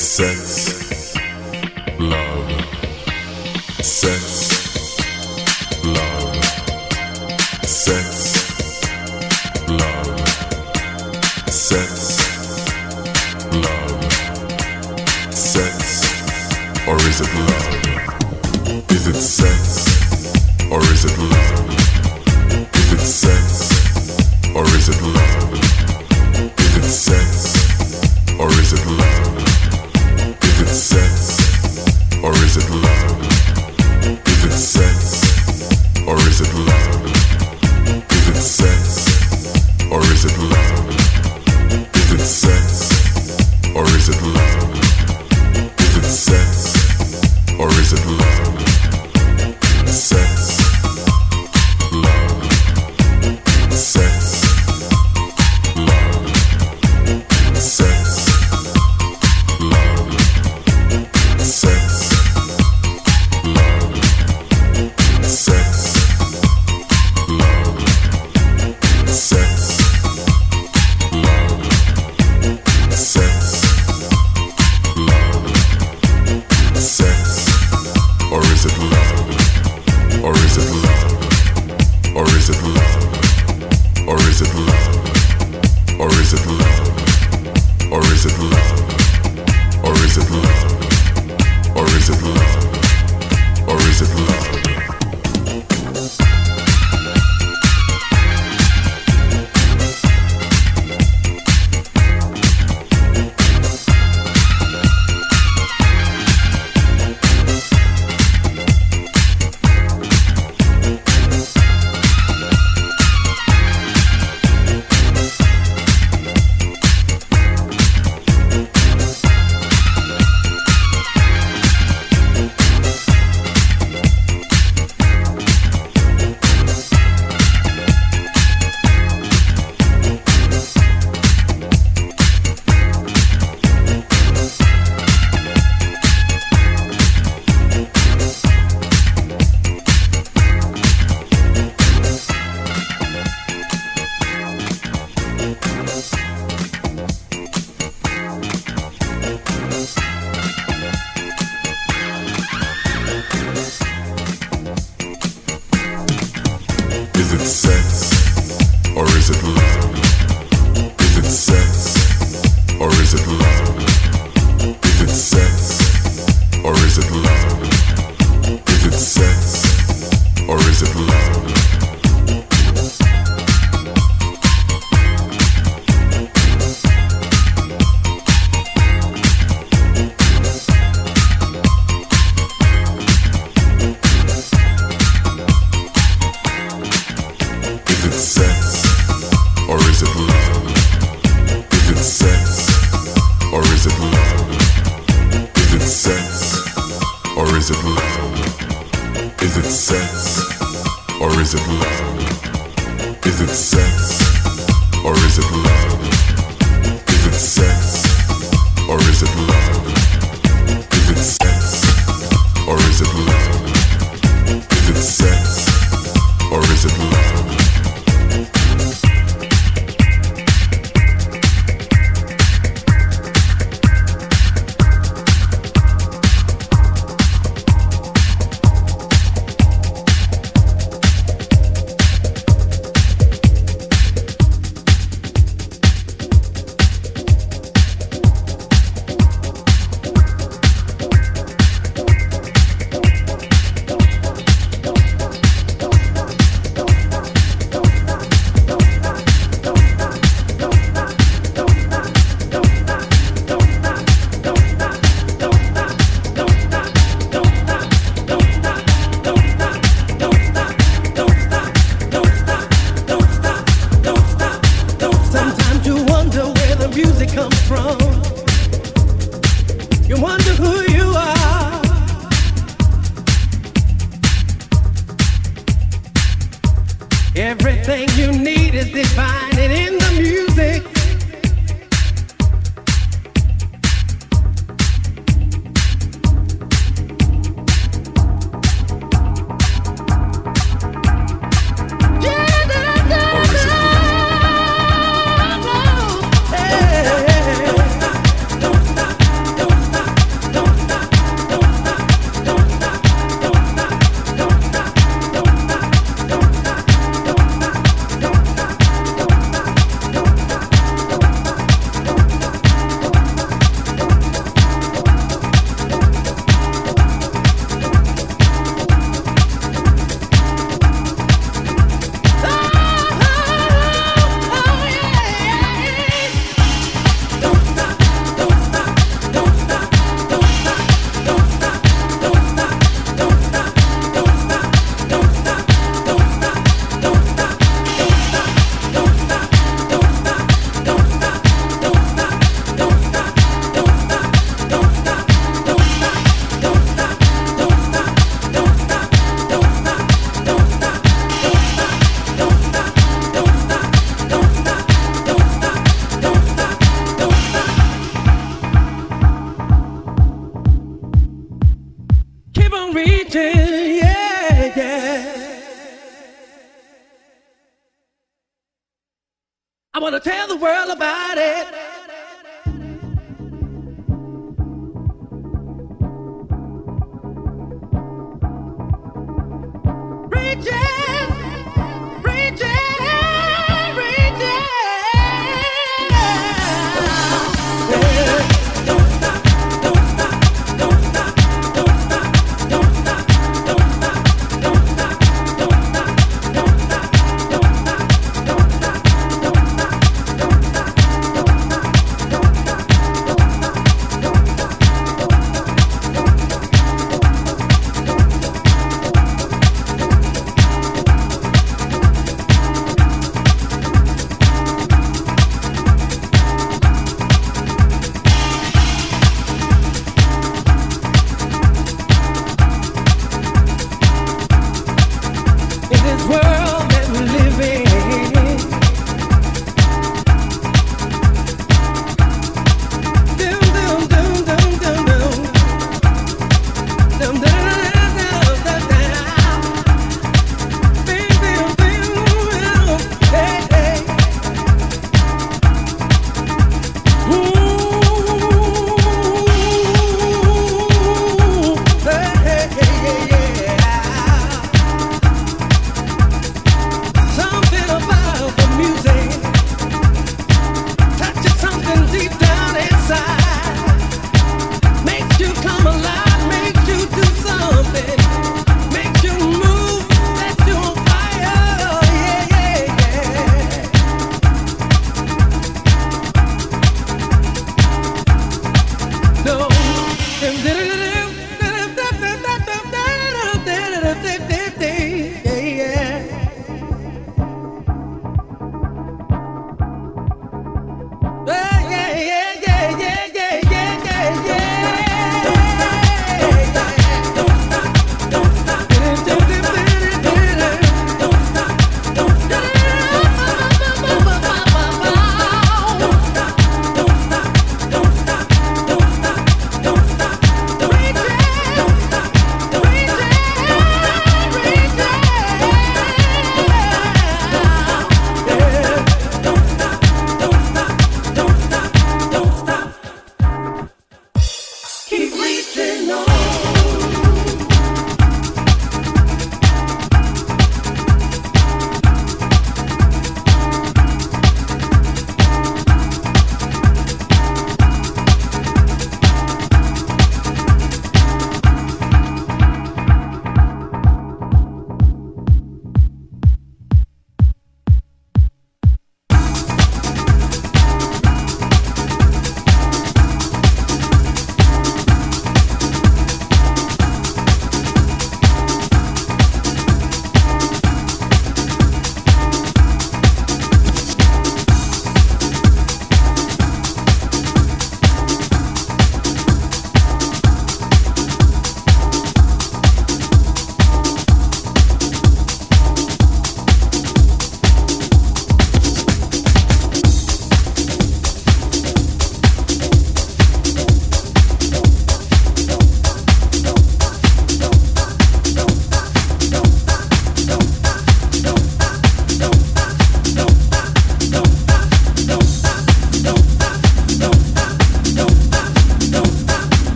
Sex. Love. Sex.